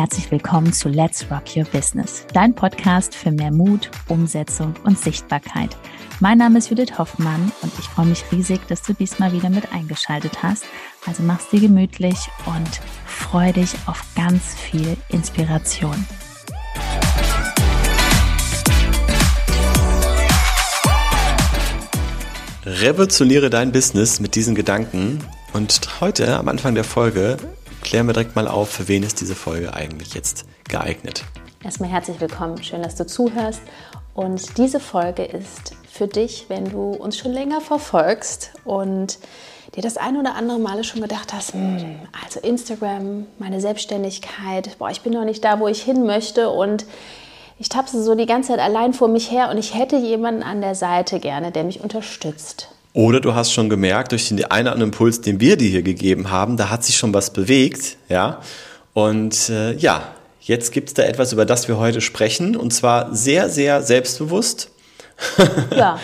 herzlich willkommen zu Let's Rock Your Business, dein Podcast für mehr Mut, Umsetzung und Sichtbarkeit. Mein Name ist Judith Hoffmann und ich freue mich riesig, dass du diesmal wieder mit eingeschaltet hast. Also mach's dir gemütlich und freu dich auf ganz viel Inspiration. Revolutioniere dein Business mit diesen Gedanken. Und heute am Anfang der Folge klären wir direkt mal auf, für wen ist diese Folge eigentlich jetzt geeignet. Erstmal herzlich willkommen, schön, dass du zuhörst. Und diese Folge ist für dich, wenn du uns schon länger verfolgst und dir das ein oder andere Mal schon gedacht hast, hm, also Instagram, meine Selbstständigkeit, boah, ich bin noch nicht da, wo ich hin möchte und ich tapse so die ganze Zeit allein vor mich her und ich hätte jemanden an der Seite gerne, der mich unterstützt. Oder du hast schon gemerkt, durch den einen oder anderen Impuls, den wir dir hier gegeben haben, da hat sich schon was bewegt, ja. Und äh, ja, jetzt gibt es da etwas, über das wir heute sprechen, und zwar sehr, sehr selbstbewusst. Ja.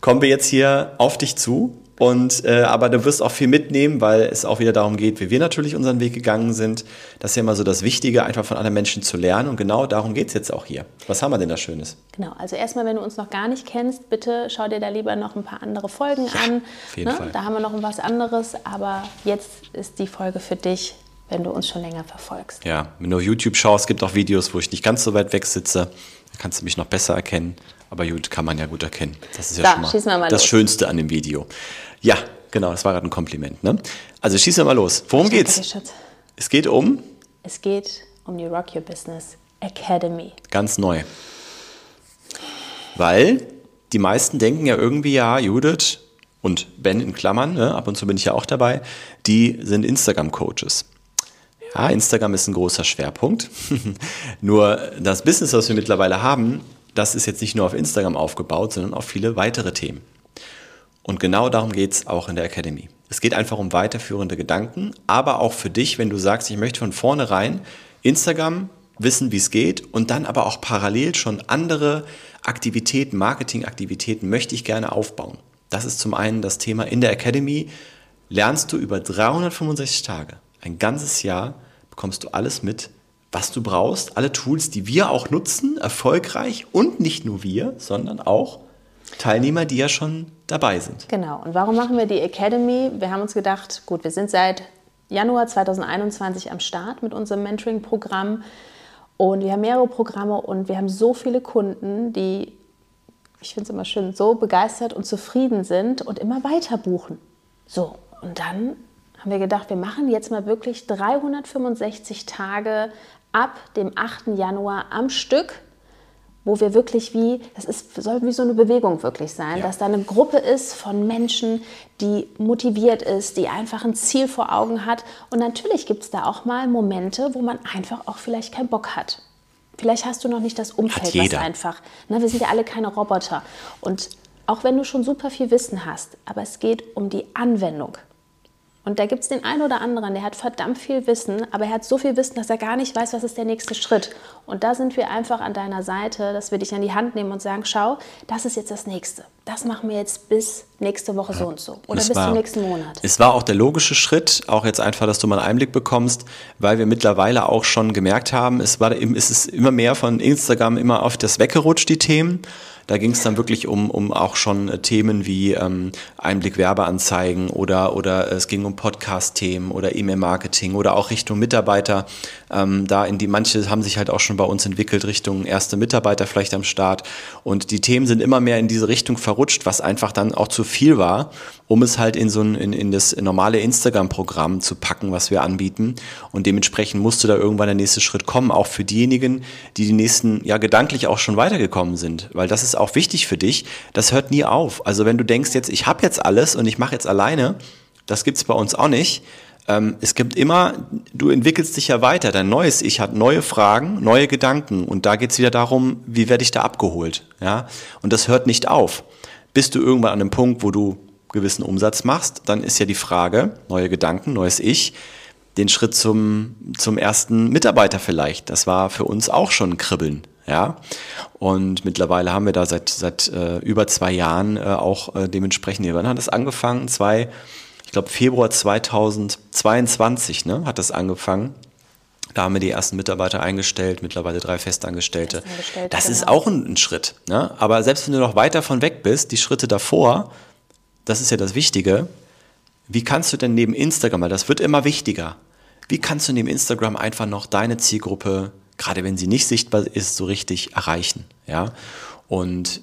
Kommen wir jetzt hier auf dich zu und, äh, aber du wirst auch viel mitnehmen, weil es auch wieder darum geht, wie wir natürlich unseren Weg gegangen sind. Das ist ja immer so das Wichtige, einfach von anderen Menschen zu lernen. Und genau darum geht es jetzt auch hier. Was haben wir denn da Schönes? Genau, also erstmal, wenn du uns noch gar nicht kennst, bitte schau dir da lieber noch ein paar andere Folgen ja, an. Auf jeden ne? Fall. Da haben wir noch was anderes, aber jetzt ist die Folge für dich, wenn du uns schon länger verfolgst. Ja, wenn du auf YouTube schaust, gibt auch Videos, wo ich nicht ganz so weit weg sitze. Da kannst du mich noch besser erkennen. Aber gut, kann man ja gut erkennen. Das ist ja da, schon mal, mal das los. Schönste an dem Video. Ja, genau, das war gerade ein Kompliment. Ne? Also schießen wir mal los. Worum geht's? Es geht um? Es geht um die Rock Your Business Academy. Ganz neu. Weil die meisten denken ja irgendwie, ja, Judith und Ben in Klammern, ne, ab und zu bin ich ja auch dabei, die sind Instagram-Coaches. Ja, Instagram ist ein großer Schwerpunkt. Nur das Business, was wir mittlerweile haben, das ist jetzt nicht nur auf Instagram aufgebaut, sondern auf viele weitere Themen. Und genau darum geht es auch in der Academy. Es geht einfach um weiterführende Gedanken, aber auch für dich, wenn du sagst, ich möchte von vornherein Instagram wissen, wie es geht und dann aber auch parallel schon andere Aktivitäten, Marketingaktivitäten möchte ich gerne aufbauen. Das ist zum einen das Thema in der Academy. Lernst du über 365 Tage, ein ganzes Jahr, bekommst du alles mit, was du brauchst, alle Tools, die wir auch nutzen, erfolgreich und nicht nur wir, sondern auch Teilnehmer, die ja schon dabei sind. Genau. Und warum machen wir die Academy? Wir haben uns gedacht, gut, wir sind seit Januar 2021 am Start mit unserem Mentoring-Programm und wir haben mehrere Programme und wir haben so viele Kunden, die, ich finde es immer schön, so begeistert und zufrieden sind und immer weiter buchen. So, und dann haben wir gedacht, wir machen jetzt mal wirklich 365 Tage ab dem 8. Januar am Stück wo wir wirklich wie, das ist, soll wie so eine Bewegung wirklich sein, ja. dass da eine Gruppe ist von Menschen, die motiviert ist, die einfach ein Ziel vor Augen hat. Und natürlich gibt es da auch mal Momente, wo man einfach auch vielleicht keinen Bock hat. Vielleicht hast du noch nicht das Umfeld, was einfach. Ne, wir sind ja alle keine Roboter. Und auch wenn du schon super viel Wissen hast, aber es geht um die Anwendung. Und da gibt es den einen oder anderen, der hat verdammt viel Wissen, aber er hat so viel Wissen, dass er gar nicht weiß, was ist der nächste Schritt. Und da sind wir einfach an deiner Seite, dass wir dich an die Hand nehmen und sagen, schau, das ist jetzt das Nächste. Das machen wir jetzt bis nächste Woche so und so oder bis war, zum nächsten Monat. Es war auch der logische Schritt, auch jetzt einfach, dass du mal einen Einblick bekommst, weil wir mittlerweile auch schon gemerkt haben, es, war, es ist immer mehr von Instagram immer auf das weggerutscht, die Themen. Da ging es dann wirklich um, um auch schon äh, Themen wie ähm, Einblick Werbeanzeigen oder, oder es ging um Podcast-Themen oder E-Mail-Marketing oder auch Richtung Mitarbeiter. Ähm, da in die manche haben sich halt auch schon bei uns entwickelt Richtung erste Mitarbeiter vielleicht am Start. Und die Themen sind immer mehr in diese Richtung verrutscht, was einfach dann auch zu viel war, um es halt in so ein, in, in das normale Instagram-Programm zu packen, was wir anbieten. Und dementsprechend musste da irgendwann der nächste Schritt kommen, auch für diejenigen, die die nächsten, ja, gedanklich auch schon weitergekommen sind. Weil das ist auch wichtig für dich. Das hört nie auf. Also wenn du denkst jetzt, ich habe jetzt alles und ich mache jetzt alleine, das gibt's bei uns auch nicht. Ähm, es gibt immer, du entwickelst dich ja weiter. Dein neues Ich hat neue Fragen, neue Gedanken. Und da geht's wieder darum, wie werde ich da abgeholt. Ja? Und das hört nicht auf. Bist du irgendwann an einem Punkt, wo du gewissen Umsatz machst, dann ist ja die Frage, neue Gedanken, neues Ich, den Schritt zum, zum ersten Mitarbeiter vielleicht. Das war für uns auch schon ein Kribbeln. Ja, und mittlerweile haben wir da seit, seit äh, über zwei Jahren äh, auch äh, dementsprechend, wann hat das angefangen? Zwei, ich glaube Februar 2022 ne, hat das angefangen. Da haben wir die ersten Mitarbeiter eingestellt, mittlerweile drei Festangestellte. Das ist genau. auch ein, ein Schritt. Ne? Aber selbst wenn du noch weiter von weg bist, die Schritte davor, das ist ja das Wichtige, wie kannst du denn neben Instagram, weil das wird immer wichtiger, wie kannst du neben Instagram einfach noch deine Zielgruppe, gerade wenn sie nicht sichtbar ist, so richtig erreichen? Ja? Und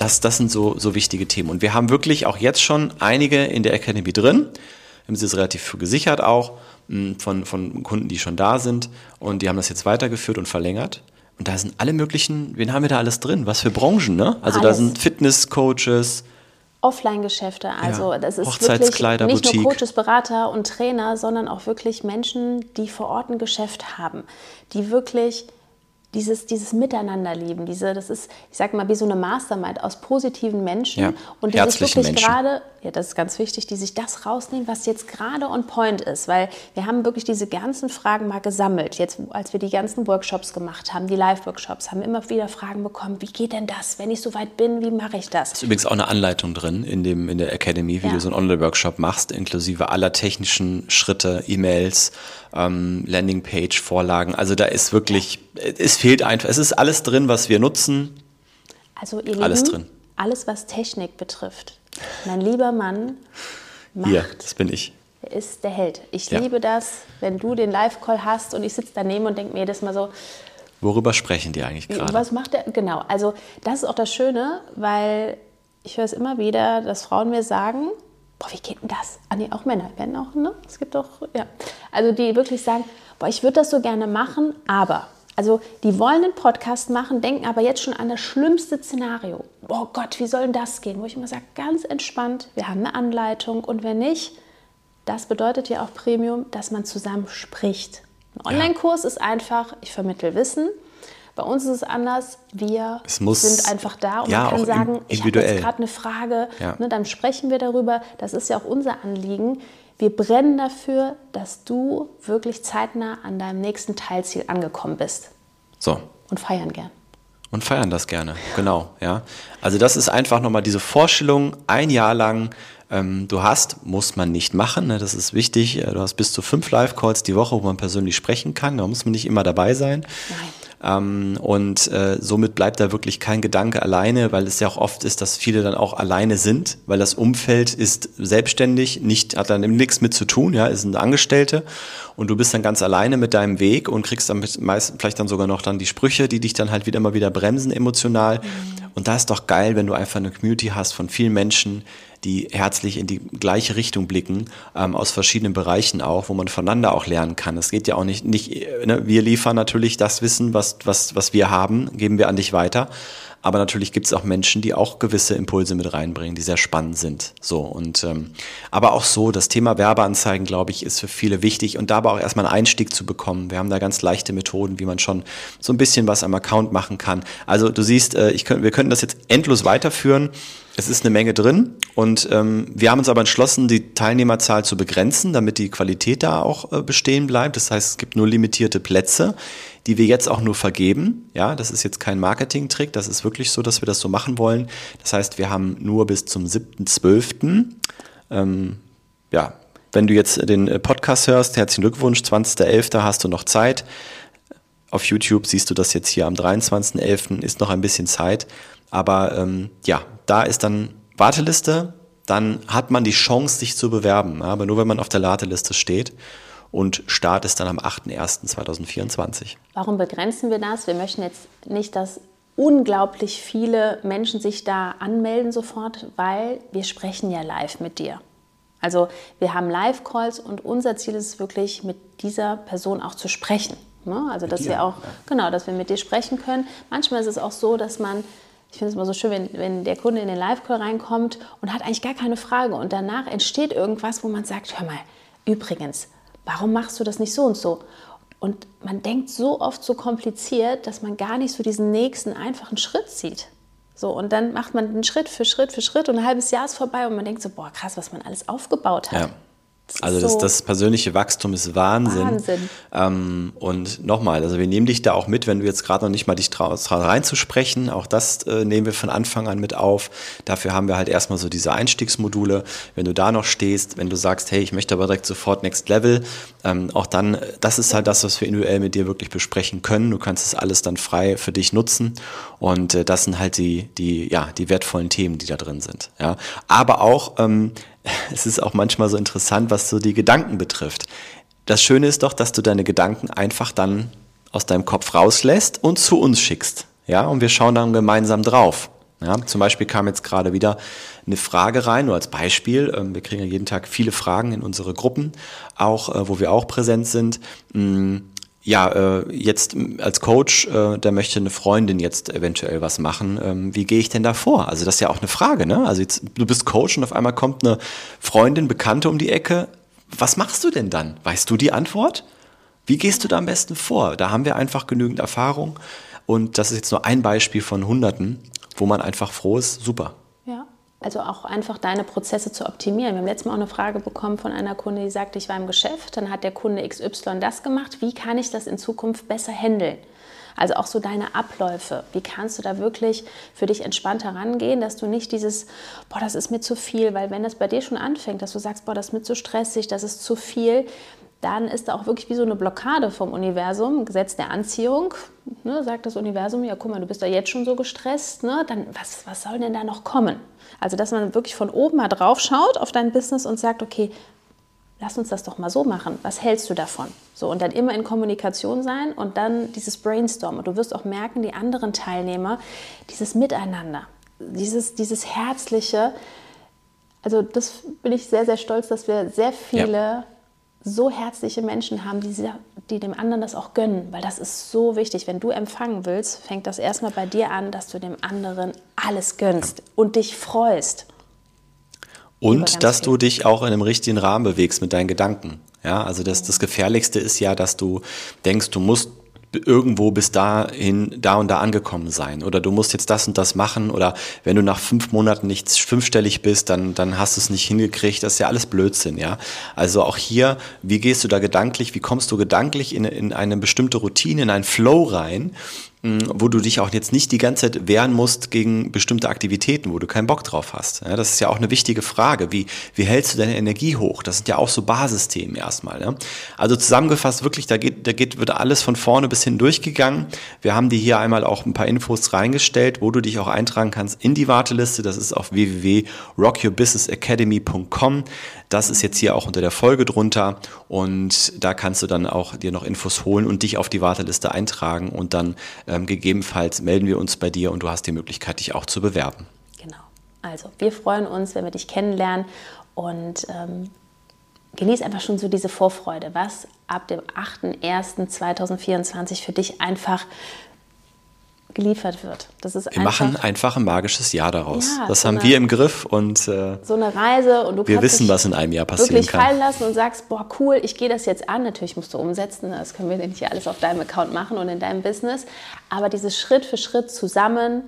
Das, das sind so, so wichtige Themen. Und wir haben wirklich auch jetzt schon einige in der Academy drin. Wir haben sie jetzt relativ früh gesichert auch mh, von, von Kunden, die schon da sind. Und die haben das jetzt weitergeführt und verlängert. Und da sind alle möglichen, wen haben wir da alles drin? Was für Branchen, ne? Also da Alles. sind Fitnesscoaches, Offline-Geschäfte, also Ja, das ist Hochzeitskleider, wirklich nicht nur. Coaches, Berater und Trainer, sondern auch wirklich Menschen, die vor Ort ein Geschäft haben, die wirklich dieses, dieses Miteinander lieben, diese, das ist, ich sag mal, wie so eine Mastermind aus positiven Menschen Ja, und sich herzlichen wirklich Menschen. gerade, ja, das ist ganz wichtig, die sich das rausnehmen, was jetzt gerade on point ist, weil wir haben wirklich diese ganzen Fragen mal gesammelt. Jetzt, als wir die ganzen Workshops gemacht haben, die Live-Workshops, haben immer wieder Fragen bekommen, wie geht denn das, wenn ich so weit bin, wie mache ich das? ist übrigens auch eine Anleitung drin in, dem, in der Academy, wie Ja. du so einen Online-Workshop machst, inklusive aller technischen Schritte, E-Mails, ähm, Landingpage, Vorlagen. Also da ist wirklich, es fehlt einfach, es ist alles drin, was wir nutzen. Also ihr Alles Lieben, drin. Alles was Technik betrifft. Mein lieber Mann macht, Hier, das bin ich. er ist der Held. Ich Ja. liebe das, wenn du den Live-Call hast und ich sitze daneben und denke mir jedes Mal so, Worüber sprechen die eigentlich gerade? was macht er? Genau, also das ist auch das Schöne, weil ich höre es immer wieder, dass Frauen mir sagen, boah, wie geht denn das? Ah nee, auch Männer werden auch, ne? Es gibt auch, ja. Also die wirklich sagen, boah, ich würde das so gerne machen, aber... Also die wollen einen Podcast machen, denken aber jetzt schon an das schlimmste Szenario. Oh Gott, wie soll denn das gehen? Wo ich immer sage, ganz entspannt, wir haben eine Anleitung und wenn nicht, das bedeutet ja auch Premium, dass man zusammen spricht. Ein Online-Kurs ist einfach, ich vermittle Wissen. Bei uns ist es anders. Wir muss- sind einfach da und ja, man kann sagen, ich habe jetzt gerade eine Frage, Ja. ne, dann sprechen wir darüber. Das ist ja auch unser Anliegen. Wir brennen dafür, dass du wirklich zeitnah an deinem nächsten Teilziel angekommen bist So. und feiern gern. Und feiern das gerne, genau, ja. Also das ist einfach nochmal diese Vorstellung, ein Jahr lang ähm, du hast, muss man nicht machen, ne, das ist wichtig, äh, du hast bis zu fünf Live-Calls die Woche, wo man persönlich sprechen kann, da muss man nicht immer dabei sein. Ähm, und äh, somit bleibt da wirklich kein Gedanke alleine, weil es ja auch oft ist, dass viele dann auch alleine sind, weil das Umfeld ist selbstständig, nicht, hat dann nichts mit zu tun, ja, ist ein Angestellte und du bist dann ganz alleine mit deinem Weg und kriegst dann meist, vielleicht dann sogar noch dann die Sprüche, die dich dann halt wieder mal wieder bremsen emotional. Und da ist doch geil, wenn du einfach eine Community hast von vielen Menschen, die herzlich in die gleiche Richtung blicken, ähm, aus verschiedenen Bereichen auch, wo man voneinander auch lernen kann. Es geht ja auch nicht, nicht äh, ne, wir liefern natürlich das Wissen, was, was, was wir haben, geben wir an dich weiter. Aber natürlich gibt es auch Menschen, die auch gewisse Impulse mit reinbringen, die sehr spannend sind. So und ähm, aber auch so, das Thema Werbeanzeigen, glaube ich, ist für viele wichtig und dabei auch erstmal einen Einstieg zu bekommen. Wir haben da ganz leichte Methoden, wie man schon so ein bisschen was am Account machen kann. Also du siehst, äh, ich könnt, wir können das jetzt endlos weiterführen. Es ist eine Menge drin und ähm, wir haben uns aber entschlossen, die Teilnehmerzahl zu begrenzen, damit die Qualität da auch äh, bestehen bleibt. Das heißt, es gibt nur limitierte Plätze, die wir jetzt auch nur vergeben. Ja, das ist jetzt kein Marketing-Trick, das ist wirklich so, dass wir das so machen wollen. Das heißt, wir haben nur bis zum 7.12. Ähm, ja, wenn du jetzt den äh, Podcast hörst, herzlichen Glückwunsch, 20.11. hast du noch Zeit. Auf YouTube siehst du das jetzt hier am 23.11. ist noch ein bisschen Zeit. Aber ähm, ja, da ist dann Warteliste, dann hat man die Chance, sich zu bewerben. Aber nur wenn man auf der Warteliste steht. Und Start ist dann am 8.1.2024. Warum begrenzen wir das? Wir möchten jetzt nicht, dass unglaublich viele Menschen sich da anmelden sofort, weil wir sprechen ja live mit dir. Also wir haben Live-Calls und unser Ziel ist es wirklich, mit dieser Person auch zu sprechen. Ne? Also dass dir, wir auch, genau, dass wir mit dir sprechen können. Manchmal ist es auch so, dass man, ich finde es immer so schön, wenn, wenn der Kunde in den Live-Call reinkommt und hat eigentlich gar keine Frage und danach entsteht irgendwas, wo man sagt, hör mal, übrigens, warum machst du das nicht so und so? Und man denkt so oft so kompliziert, dass man gar nicht so diesen nächsten einfachen Schritt sieht. So, und dann macht man den Schritt für Schritt für Schritt und ein halbes Jahr ist vorbei und man denkt so, boah, krass, was man alles aufgebaut hat. Ja. Also das, das, persönliche Wachstum ist Wahnsinn. Wahnsinn. Ähm, und nochmal, also wir nehmen dich da auch mit, wenn du jetzt gerade noch nicht mal dich traust, reinzusprechen. Auch das äh, nehmen wir von Anfang an mit auf. Dafür haben wir halt erstmal so diese Einstiegsmodule. Wenn du da noch stehst, wenn du sagst, hey, ich möchte aber direkt sofort Next Level, ähm, auch dann, das ist halt das, was wir individuell mit dir wirklich besprechen können. Du kannst es alles dann frei für dich nutzen. Und äh, das sind halt die, die, ja, die wertvollen Themen, die da drin sind. Ja. Aber auch, ähm, es ist auch manchmal so interessant, was so die Gedanken betrifft. Das Schöne ist doch, dass du deine Gedanken einfach dann aus deinem Kopf rauslässt und zu uns schickst. Ja, und wir schauen dann gemeinsam drauf. Ja, zum Beispiel kam jetzt gerade wieder eine Frage rein, nur als Beispiel. Ähm, wir kriegen ja jeden Tag viele Fragen in unsere Gruppen, auch äh, wo wir auch präsent sind. Ja, äh, jetzt als Coach, äh, da möchte eine Freundin jetzt eventuell was machen. Ähm, wie gehe ich denn da vor? Also das ist ja auch eine Frage, ne? Also jetzt, du bist Coach und auf einmal kommt eine Freundin, Bekannte um die Ecke. Was machst du denn dann? Weißt du die Antwort? Wie gehst du da am besten vor? Da haben wir einfach genügend Erfahrung und das ist jetzt nur ein Beispiel von Hunderten, wo man einfach froh ist. Super. Also auch einfach deine Prozesse zu optimieren. Wir haben letztes Mal auch eine Frage bekommen von einer Kunde, die sagte, ich war im Geschäft, dann hat der Kunde XY das gemacht. Wie kann ich das in Zukunft besser handeln? Also auch so deine Abläufe. Wie kannst du da wirklich für dich entspannt herangehen, dass du nicht dieses, boah, das ist mir zu viel, weil wenn das bei dir schon anfängt, dass du sagst, boah, das ist mir zu stressig, das ist zu viel, dann ist da auch wirklich wie so eine Blockade vom Universum, Gesetz der Anziehung. Ne, sagt das Universum, ja, guck mal, du bist da jetzt schon so gestresst, ne, dann was, was soll denn da noch kommen? Also, dass man wirklich von oben mal drauf schaut auf dein Business und sagt, okay, lass uns das doch mal so machen. Was hältst du davon? So, und dann immer in Kommunikation sein und dann dieses Brainstorm. Und du wirst auch merken, die anderen Teilnehmer, dieses Miteinander, dieses, dieses Herzliche. Also, das bin ich sehr, sehr stolz, dass wir sehr viele. Ja so herzliche Menschen haben, die, die dem anderen das auch gönnen, weil das ist so wichtig. Wenn du empfangen willst, fängt das erstmal bei dir an, dass du dem anderen alles gönnst und dich freust. Und dass viel. du dich auch in einem richtigen Rahmen bewegst mit deinen Gedanken. Ja, also das, das Gefährlichste ist ja, dass du denkst, du musst irgendwo bis dahin, da und da angekommen sein. Oder du musst jetzt das und das machen. Oder wenn du nach fünf Monaten nicht fünfstellig bist, dann, dann hast du es nicht hingekriegt. Das ist ja alles Blödsinn, ja. Also auch hier, wie gehst du da gedanklich, wie kommst du gedanklich in, in eine bestimmte Routine, in einen Flow rein, wo du dich auch jetzt nicht die ganze Zeit wehren musst gegen bestimmte Aktivitäten, wo du keinen Bock drauf hast. Ja, das ist ja auch eine wichtige Frage. Wie, wie hältst du deine Energie hoch? Das sind ja auch so Basisthemen erstmal. Ja? Also zusammengefasst wirklich, da geht, da geht, wird alles von vorne bis hin durchgegangen. Wir haben dir hier einmal auch ein paar Infos reingestellt, wo du dich auch eintragen kannst in die Warteliste. Das ist auf www.rockyourbusinessacademy.com. Das ist jetzt hier auch unter der Folge drunter und da kannst du dann auch dir noch Infos holen und dich auf die Warteliste eintragen und dann ähm, gegebenenfalls melden wir uns bei dir und du hast die Möglichkeit, dich auch zu bewerben. Genau. Also wir freuen uns, wenn wir dich kennenlernen und ähm, genieß einfach schon so diese Vorfreude, was ab dem 8.1.2024 für dich einfach geliefert wird. Das ist wir machen einfach ein magisches Jahr daraus. Ja, das so haben eine, wir im Griff und äh, so eine Reise und du wir wissen, was in einem Jahr passieren wirklich kann. fallen lassen und sagst, boah cool, ich gehe das jetzt an. Natürlich musst du umsetzen, das können wir nicht alles auf deinem Account machen und in deinem Business, aber dieses Schritt für Schritt zusammen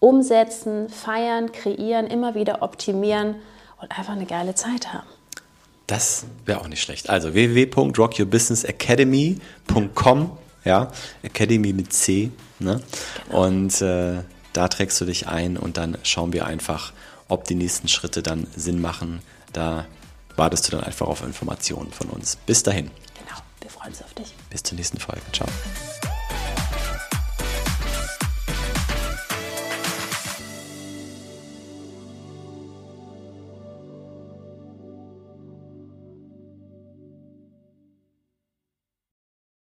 umsetzen, feiern, kreieren, immer wieder optimieren und einfach eine geile Zeit haben. Das wäre auch nicht schlecht. Also www.rockyourbusinessacademy.com, ja, Academy mit C Ne? Genau. Und äh, da trägst du dich ein und dann schauen wir einfach, ob die nächsten Schritte dann Sinn machen. Da wartest du dann einfach auf Informationen von uns. Bis dahin. Genau, wir freuen uns auf dich. Bis zur nächsten Folge. Ciao.